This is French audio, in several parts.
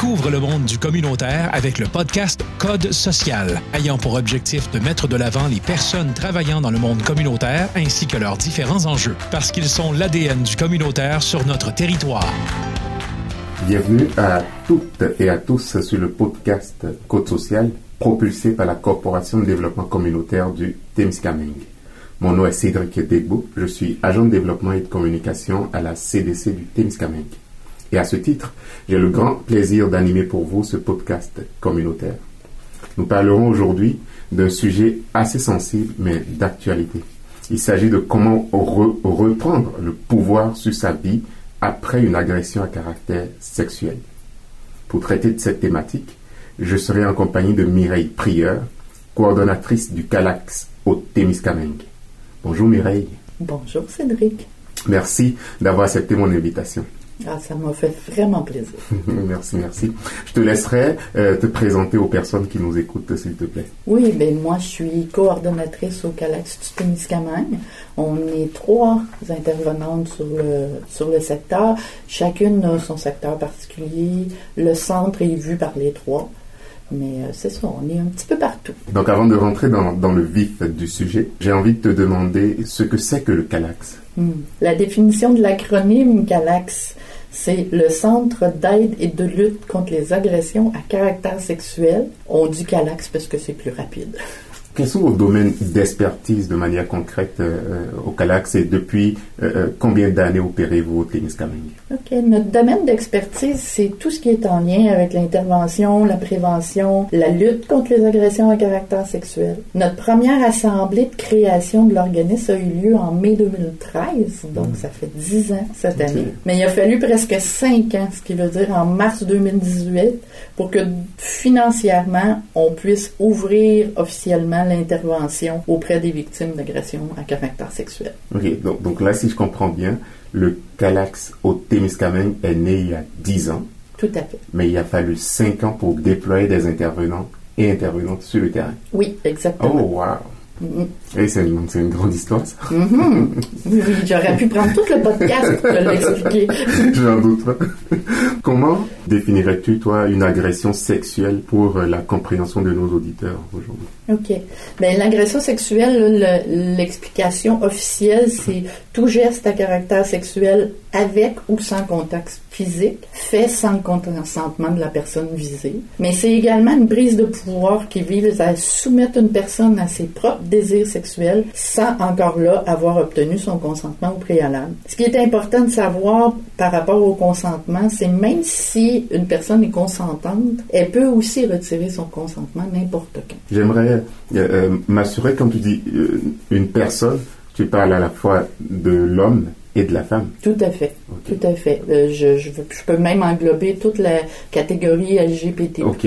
Découvre le monde du communautaire avec le podcast Code social, ayant pour objectif de mettre de l'avant les personnes travaillant dans le monde communautaire ainsi que leurs différents enjeux, parce qu'ils sont l'ADN du communautaire sur notre territoire. Bienvenue à toutes et à tous sur le podcast Code social propulsé par la Corporation de développement communautaire du Témiscamingue. Mon nom est Cédric Degbo, je suis agent de développement et de communication à la CDC du Témiscamingue. Et à ce titre, j'ai le grand plaisir d'animer pour vous ce podcast communautaire. Nous parlerons aujourd'hui d'un sujet assez sensible mais d'actualité. Il s'agit de comment reprendre le pouvoir sur sa vie après une agression à caractère sexuel. Pour traiter de cette thématique, je serai en compagnie de Mireille Prieur, coordonnatrice du CALAX au Témiscamingue. Bonjour Mireille. Bonjour Cédric. Merci d'avoir accepté mon invitation. Ah, ça m'a fait vraiment plaisir. merci, merci. Je te laisserai euh, te présenter aux personnes qui nous écoutent, s'il te plaît. Oui, ben moi, je suis coordonnatrice au Calax du Témiscamingue. On est trois intervenantes sur le, sur le secteur. Chacune a son secteur particulier. Le centre est vu par les trois. Mais euh, c'est ça, on est un petit peu partout. Donc avant de rentrer dans, dans le vif du sujet, j'ai envie de te demander ce que c'est que le CALAX. Hmm. La définition de l'acronyme CALAX, c'est le Centre d'aide et de lutte contre les agressions à caractère sexuel. On dit CALAX parce que c'est plus rapide. Quels sont vos domaines d'expertise de manière concrète euh, au CALAX et depuis euh, euh, combien d'années opérez-vous au Témiscamingue? OK. Notre domaine d'expertise, c'est tout ce qui est en lien avec l'intervention, la prévention, la lutte contre les agressions à caractère sexuel. Notre première assemblée de création de l'organisme a eu lieu en mai 2013, donc ça fait dix ans cette année. Mais il a fallu presque cinq ans, ce qui veut dire en mars 2018, pour que financièrement, on puisse ouvrir officiellement l'intervention auprès des victimes d'agressions à caractère sexuel. OK. Donc, donc, là, si je comprends bien, le Calax au Témiscamingue est né il y a 10 ans. Tout à fait. Mais il a fallu 5 ans pour déployer des intervenants et intervenantes sur le terrain. Oui, exactement. Oh, wow. Et c'est une, grande histoire, ça. Mm-hmm. Oui, j'aurais pu prendre tout le podcast pour te l'expliquer. J'en doute pas. Comment définirais-tu, toi, une agression sexuelle pour la compréhension de nos auditeurs aujourd'hui? OK. Bien, l'agression sexuelle, l'explication officielle, c'est tout geste à caractère sexuel avec ou sans contact physique, fait sans consentement de la personne visée. Mais c'est également une prise de pouvoir qui vise à soumettre une personne à ses propres désirs sexuels sans encore là avoir obtenu son consentement au préalable. Ce qui est important de savoir par rapport au consentement, c'est même si une personne est consentante, elle peut aussi retirer son consentement n'importe quand. J'aimerais euh, euh, m'assurer, quand tu dis euh, une personne, tu parles à la fois de l'homme et de la femme. Tout à fait. Tout à fait. je, je, peux même englober toute la catégorie LGBT. OK,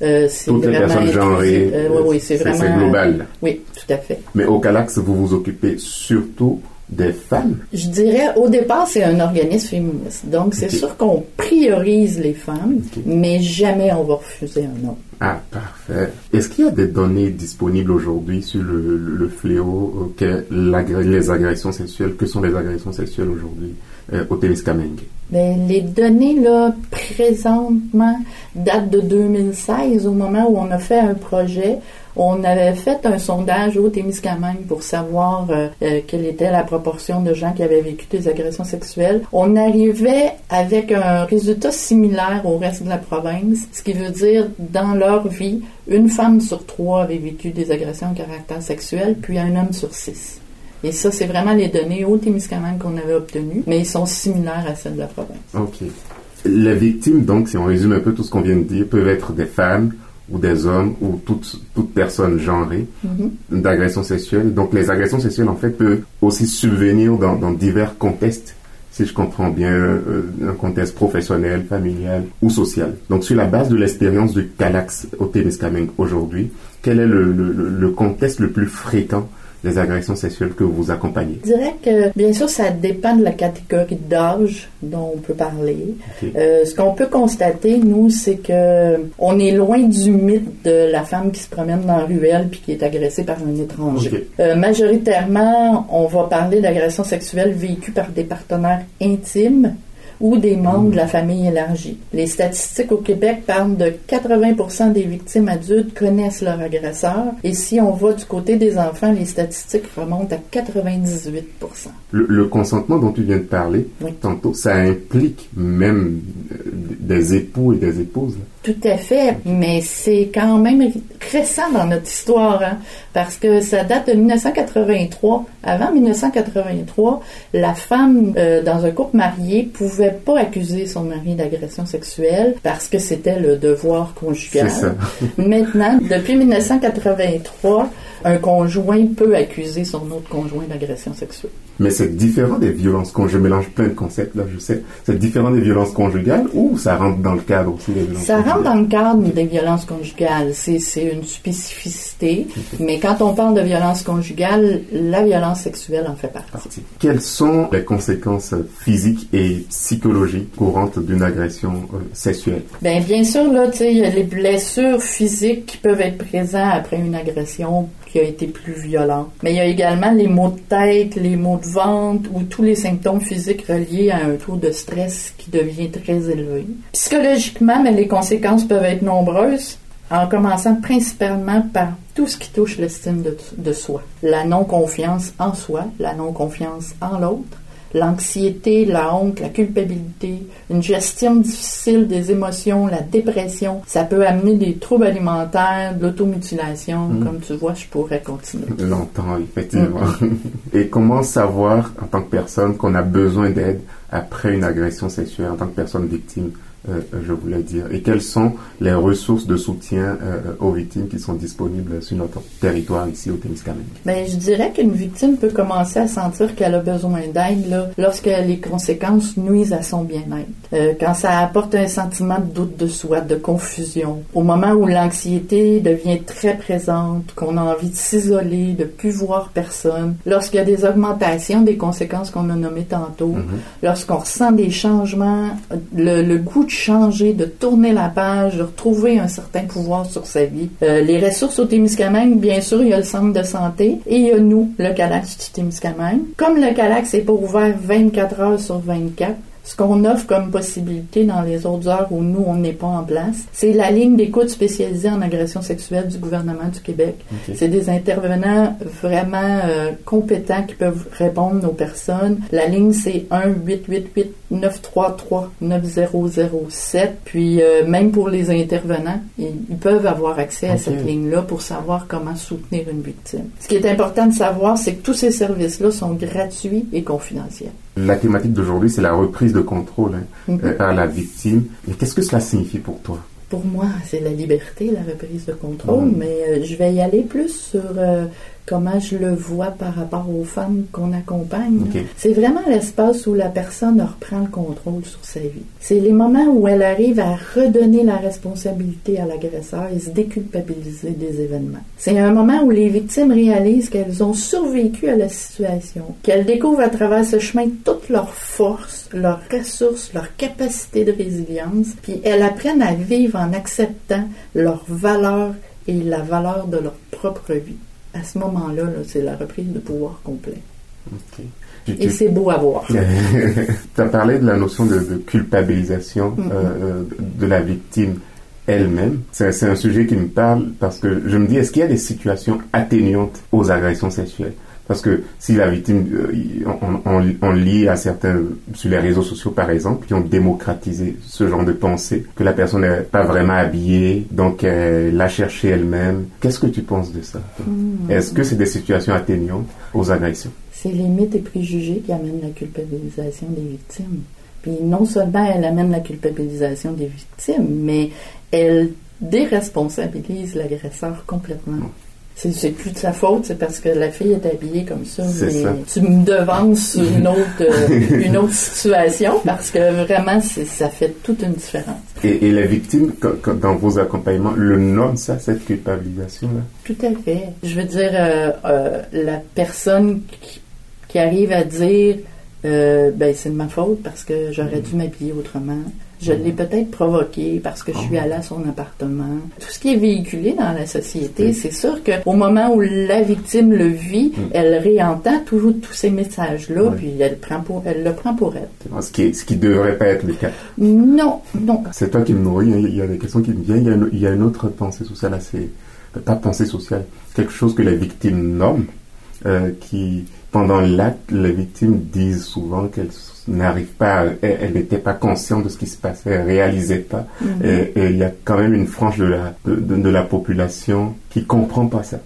exactement. c'est Toutes les personnes genrées. oui, oui, c'est vraiment. C'est global. oui, tout à fait. Mais au Calax, vous vous occupez surtout des femmes? Je dirais, au départ, c'est un organisme féministe. Donc, c'est sûr qu'on priorise les femmes, mais jamais on va refuser un homme. Ah, parfait. Est-ce qu'il y a des données disponibles aujourd'hui sur le, fléau que les agressions sexuelles, que sont les agressions sexuelles aujourd'hui euh, au Témiscamingue? Ben, les données, là, présentement, datent de 2016, au moment où on a fait un projet on avait fait un sondage au Témiscamingue pour savoir euh, euh, quelle était la proportion de gens qui avaient vécu des agressions sexuelles. On arrivait avec un résultat similaire au reste de la province, ce qui veut dire dans leur vie, une femme sur trois avait vécu des agressions de caractère sexuel, puis un homme sur six. Et ça, c'est vraiment les données au Témiscamingue qu'on avait obtenues, mais ils sont similaires à celles de la province. OK. Les victimes, donc, si on résume un peu tout ce qu'on vient de dire, peuvent être des femmes, ou des hommes ou toute, toute personne genrée mm-hmm. d'agression sexuelle. Donc les agressions sexuelles en fait peuvent aussi subvenir dans, dans divers contextes si je comprends bien, euh, un contexte professionnel, familial ou social. Donc, sur la base de l'expérience du Calax au Témiscamingue aujourd'hui, quel est le, le, le, contexte le plus fréquent des agressions sexuelles que vous accompagnez? Je dirais que, bien sûr, ça dépend de la catégorie d'âge dont on peut parler. Euh, ce qu'on peut constater, nous, c'est que on est loin du mythe de la femme qui se promène dans la ruelle puis qui est agressée par un étranger. Euh, majoritairement, on va parler d'agressions sexuelles vécues par des partenaires intimes ou des membres de la famille élargie. Les statistiques au Québec parlent de 80 des victimes adultes connaissent leur agresseur et si on va du côté des enfants, les statistiques remontent à 98 le, consentement dont tu viens de parler tantôt, ça implique même euh, des époux et des épouses. Tout à fait, mais c'est quand même récent dans notre histoire, hein, parce que ça date de 1983. Avant 1983, la femme euh, dans un couple marié pouvait pas accuser son mari d'agression sexuelle parce que c'était le devoir conjugal. Ça. Maintenant, depuis 1983, un conjoint peut accuser son autre conjoint d'agression sexuelle. Mais c'est différent des violences conjugales. Je mélange plein de concepts là, je sais. C'est différent des violences conjugales ou ça rentre dans le cadre aussi des violences Ça rentre dans le cadre des violences conjugales. C'est une spécificité. Mais quand on parle de violence conjugale, la violence sexuelle en fait partie. Quelles sont les conséquences physiques et psychologiques courantes d'une agression euh, sexuelle? Bien, bien sûr, là, tu sais, il y a les blessures physiques qui peuvent être présentes après une agression qui a été plus violent. Mais il y a également les maux de tête, les maux de ou tous les symptômes physiques reliés à un taux de stress qui devient très élevé. Psychologiquement, mais les conséquences peuvent être nombreuses en commençant principalement par tout ce qui touche l'estime de, soi. La non-confiance en soi, la non-confiance en l'autre, l'anxiété, la honte, la culpabilité, une gestion difficile des émotions, la dépression. Ça peut amener des troubles alimentaires, de l'automutilation. Mm. Comme tu vois, je pourrais continuer. Longtemps, effectivement. Mm. Et comment savoir, en tant que personne, qu'on a besoin d'aide après une agression sexuelle, en tant que personne victime? Je voulais dire, et quelles sont les ressources de soutien euh, aux victimes qui sont disponibles sur notre territoire ici au Témiscamingue? Bien, je dirais qu'une victime peut commencer à sentir qu'elle a besoin d'aide lorsque les conséquences nuisent à son bien-être. Euh, quand ça apporte un sentiment de doute de soi, de confusion, au moment où l'anxiété devient très présente, qu'on a envie de s'isoler, de plus voir personne, lorsqu'il y a des augmentations des conséquences qu'on a nommées tantôt, mm-hmm. lorsqu'on ressent des changements, le, le goût de changer, de tourner la page, de retrouver un certain pouvoir sur sa vie. Euh, les ressources au Témiscamingue, bien sûr, il y a le centre de santé et il y a nous, le Calax du Témiscamingue. Comme le Calax n'est pas ouvert 24 heures sur 24, ce qu'on offre comme possibilité dans les autres heures où nous, on n'est pas en place, c'est la ligne d'écoute spécialisée en agression sexuelle du gouvernement du Québec. C'est des intervenants vraiment euh, compétents qui peuvent répondre aux personnes. La ligne, c'est 1-888-933-9007. Puis, euh, même pour les intervenants, ils, peuvent avoir accès à cette ligne-là pour savoir comment soutenir une victime. Ce qui est important de savoir, c'est que tous ces services-là sont gratuits et confidentiels. La thématique d'aujourd'hui, c'est la reprise de contrôle hein, mhm. euh, par la victime. Et qu'est-ce que cela signifie pour toi? Pour moi, c'est la liberté, la reprise de contrôle, mhm. mais euh, je vais y aller plus sur euh, comment je le vois par rapport aux femmes qu'on accompagne. C'est vraiment l'espace où la personne reprend le contrôle sur sa vie. C'est les moments où elle arrive à redonner la responsabilité à l'agresseur et se déculpabiliser des événements. C'est un moment où les victimes réalisent qu'elles ont survécu à la situation, qu'elles découvrent à travers ce chemin toutes leurs forces, leurs ressources, leurs capacités de résilience, puis elles apprennent à vivre en acceptant leurs valeurs et la valeur de leur propre vie à ce moment-là, c'est la reprise de pouvoir complet. Et c'est beau à voir. tu as parlé de la notion de, culpabilisation mm-hmm. euh, de la victime elle-même. C'est un sujet qui me parle parce que je me dis, est-ce qu'il y a des situations atténuantes aux agressions sexuelles? Parce que si la victime, euh, on, lit à certains, sur les réseaux sociaux par exemple, qui ont démocratisé ce genre de pensée, que la personne n'est pas vraiment habillée, donc elle l'a cherché elle-même. Qu'est-ce que tu penses de ça? Hmm. Est-ce que c'est des situations atténuantes aux agressions? C'est les mythes et préjugés qui amènent la culpabilisation des victimes. Puis non seulement elle amène la culpabilisation des victimes, mais elle déresponsabilise l'agresseur complètement. Hmm c'est plus de sa faute, c'est parce que la fille est habillée comme ça. Mais tu me devances une autre, euh, une autre situation parce que vraiment, ça fait toute une différence. Et, et la victime, dans vos accompagnements, le nomme ça, cette culpabilisation-là? Tout à fait. Je veux dire, euh, euh, la personne qui, qui, arrive à dire euh, ben c'est de ma faute parce que j'aurais dû m'habiller autrement. Je l'ai peut-être provoqué parce que je suis Oh. allée à son appartement. Tout ce qui est véhiculé dans la société, c'est sûr qu'au moment où la victime le vit, elle réentend toujours tous ces messages-là, puis elle, prend pour, elle le prend pour elle. Ce qui, ce qui devrait pas être le cas. Non, non. C'est toi qui me nourris, il y a des questions qui me viennent, il y a une, il y a une autre pensée sociale assez... Pas pensée sociale, quelque chose que la victime nomme, euh, qui, pendant l'acte, les victimes disent souvent qu'elles n'arrivent pas, elles n'étaient pas conscientes de ce qui se passait, elles réalisaient pas. Et et il y a quand même une frange de la, de, de- de la population qui comprend pas ça.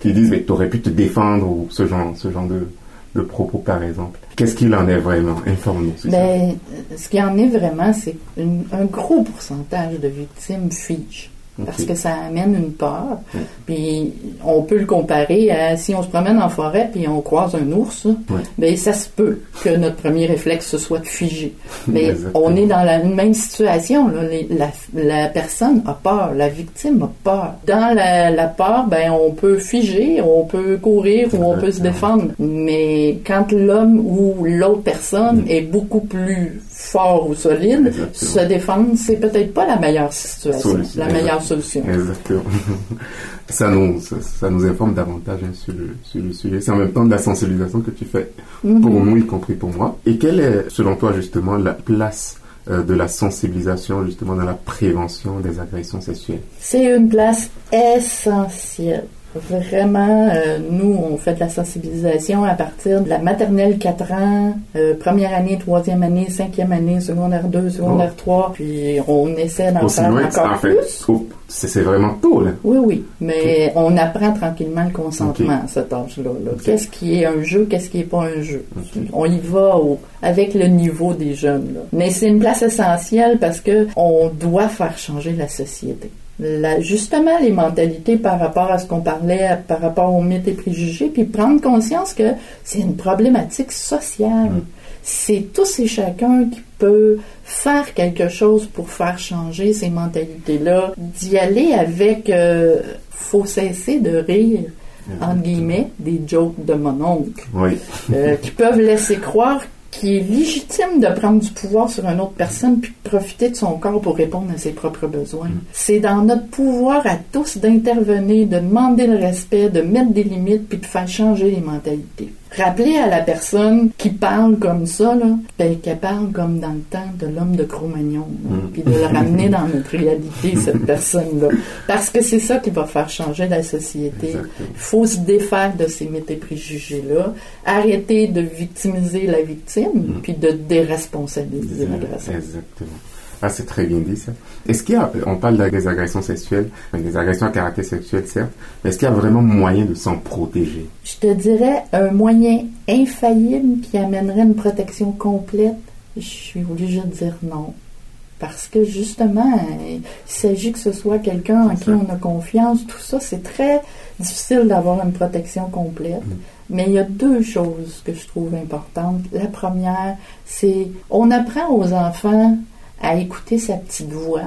Qui disent, mais t'aurais pu te défendre ou ce genre, ce genre de, de propos, par exemple. Qu'est-ce qu'il en est vraiment? Ça. Ben, ce qui en est vraiment, c'est un gros pourcentage de victimes figent. Parce que ça amène une peur. Mm. Puis on peut le comparer à si on se promène en forêt puis on croise un ours, ben ça se peut que notre premier réflexe ce soit de figer. Mais on est dans la même situation. Là. Les- la, la personne a peur, la victime a peur. Dans la, la peur, ben on peut figer, on peut courir ou on peut se défendre. Mais quand l'homme ou l'autre personne est beaucoup plus fort ou solide, Exactement. se défendre, c'est peut-être pas la meilleure situation, Solution. la meilleure solution. Exactement. Ça nous, ça, ça nous informe davantage hein, sur, le, sur le sujet. C'est en même temps de la sensibilisation que tu fais Mhm. pour nous, y compris pour moi. Et quelle est, selon toi, justement, la place euh, de la sensibilisation, justement, dans la prévention des agressions sexuelles? C'est une place essentielle. Vraiment, euh, nous, on fait de la sensibilisation à partir de la maternelle 4 ans, euh, première année, troisième année, cinquième année, secondaire 2, secondaire 3, puis on essaie d'en faire loin encore en fait. plus. Oh, C'est vraiment tôt, là. Oui, oui, mais on apprend tranquillement le consentement à cet âge-là. là. Ok. Qu'est-ce qui est un jeu, qu'est-ce qui est pas un jeu? On y va au- avec le niveau des jeunes. là. Mais c'est une place essentielle parce que on doit faire changer la société. La- justement, les mentalités par rapport à ce qu'on parlait, par rapport aux mythes et préjugés, puis prendre conscience que c'est une problématique sociale. C'est tous et chacun qui peut faire quelque chose pour faire changer ces mentalités-là, d'y aller avec, euh, faut cesser de rire, entre guillemets, des jokes de mon oncle, Oui. euh, qui peuvent laisser croire qu'il est légitime de prendre du pouvoir sur une autre personne puis de profiter de son corps pour répondre à ses propres besoins. C'est dans notre pouvoir à tous d'intervenir, de demander le respect, de mettre des limites puis de faire changer les mentalités. Rappeler à la personne qui parle comme ça, là, ben, qu'elle parle comme dans le temps de l'homme de Cro-Magnon, là, Mm. puis de le ramener dans notre réalité, cette personne-là. Parce que c'est ça qui va faire changer la société. Il faut se défaire de ces mythes et préjugés-là, arrêter de victimiser la victime, puis de déresponsabiliser l'agresseur. Exactement. Ah, c'est très bien dit ça. Est-ce qu'il y a, on parle de- des agressions sexuelles, des agressions à caractère sexuel certes, mais est-ce qu'il y a vraiment moyen de s'en protéger? Je te dirais un moyen infaillible qui amènerait une protection complète. Je suis obligée de dire non. Parce que justement, il s'agit que ce soit quelqu'un en qui on a confiance. Tout ça, c'est très difficile d'avoir une protection complète. Mais il y a deux choses que je trouve importantes. La première, c'est on apprend aux enfants à écouter sa petite voix,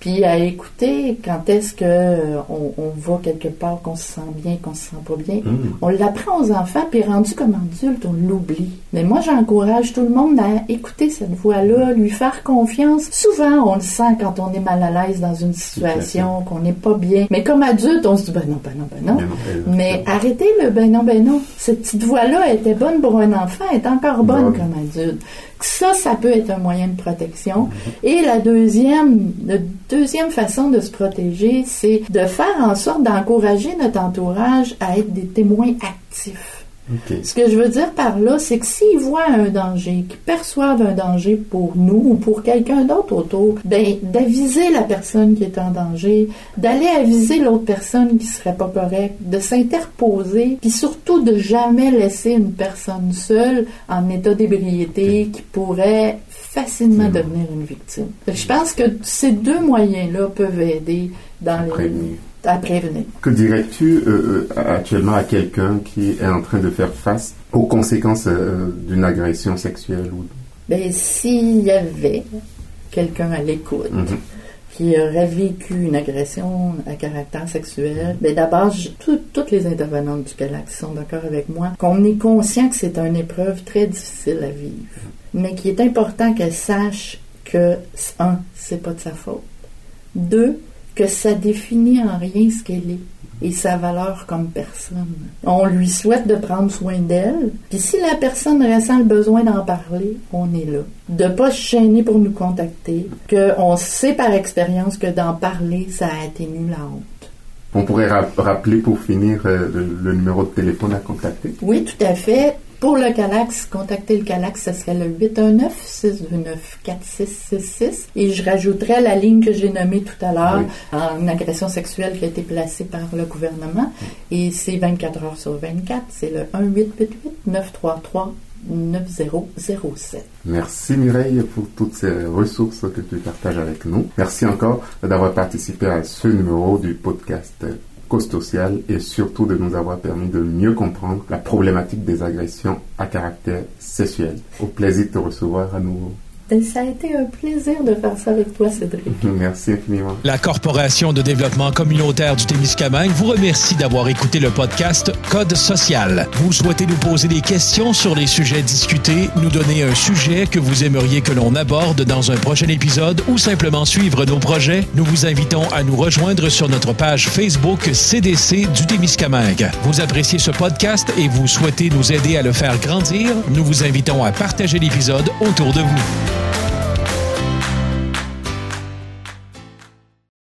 puis à écouter quand est-ce que euh, on, on va quelque part, qu'on se sent bien, qu'on se sent pas bien. Mhm. On l'apprend aux enfants, puis rendu comme adulte, on l'oublie. Mais moi, j'encourage tout le monde à écouter cette voix-là, lui faire confiance. Souvent, on le sent quand on est mal à l'aise dans une situation, qu'on n'est pas bien. Mais comme adulte, on se dit, ben non, ben non, ben non. Ben non, exactement. Mais arrêtez le ben non, ben non. Cette petite voix-là était bonne pour un enfant, elle est encore bonne Bonne. comme adulte. Ça, ça peut être un moyen de protection. Et la deuxième, la deuxième façon de se protéger, c'est de faire en sorte d'encourager notre entourage à être des témoins actifs. Ce que je veux dire par là, c'est que s'ils voient un danger, qu'ils perçoivent un danger pour nous ou pour quelqu'un d'autre autour, ben, d'aviser la personne qui est en danger, d'aller aviser l'autre personne qui serait pas correcte, de s'interposer, puis surtout de jamais laisser une personne seule en état d'ébriété qui pourrait facilement devenir une victime. Je pense que ces deux moyens-là peuvent aider dans les. À prévenir. Que dirais-tu euh, euh, actuellement à quelqu'un qui est en train de faire face aux conséquences euh, d'une agression sexuelle ou Ben, s'il y avait quelqu'un à l'écoute Mhm. qui aurait vécu une agression à caractère sexuel, mais d'abord, tout- toutes les intervenantes du Galaxy sont d'accord avec moi, qu'on est conscient que c'est une épreuve très difficile à vivre, mais qu'il est important qu'elle sache que, un, c'est pas de sa faute. Deux, que ça définit en rien ce qu'elle est et sa valeur comme personne. On lui souhaite de prendre soin d'elle, puis si la personne ressent le besoin d'en parler, on est là. De pas se gêner pour nous contacter, que on sait par expérience que d'en parler, ça atténue la honte. On pourrait ra- rappeler pour finir euh, le, le numéro de téléphone à contacter? Oui, tout à fait. Pour le Calax, contacter le Calax, ce serait le 819-629-4666. Et je rajouterais la ligne que j'ai nommée tout à l'heure en agression sexuelle qui a été placée par le gouvernement. Et c'est 24 heures sur 24. C'est le 1-888-933-9007. Merci Mireille pour toutes ces ressources que tu partages avec nous. Merci encore d'avoir participé à ce numéro du podcast Et surtout de nous avoir permis de mieux comprendre la problématique des agressions à caractère sexuel. Au plaisir de te recevoir à nouveau. Ça a été un plaisir de faire ça avec toi, Cédric. Merci infiniment. La Corporation de développement communautaire du Témiscamingue vous remercie d'avoir écouté le podcast Code social. Vous souhaitez nous poser des questions sur les sujets discutés, nous donner un sujet que vous aimeriez que l'on aborde dans un prochain épisode ou simplement suivre nos projets, nous vous invitons à nous rejoindre sur notre page Facebook CDC du Témiscamingue. Vous appréciez ce podcast et vous souhaitez nous aider à le faire grandir, nous vous invitons à partager l'épisode autour de vous.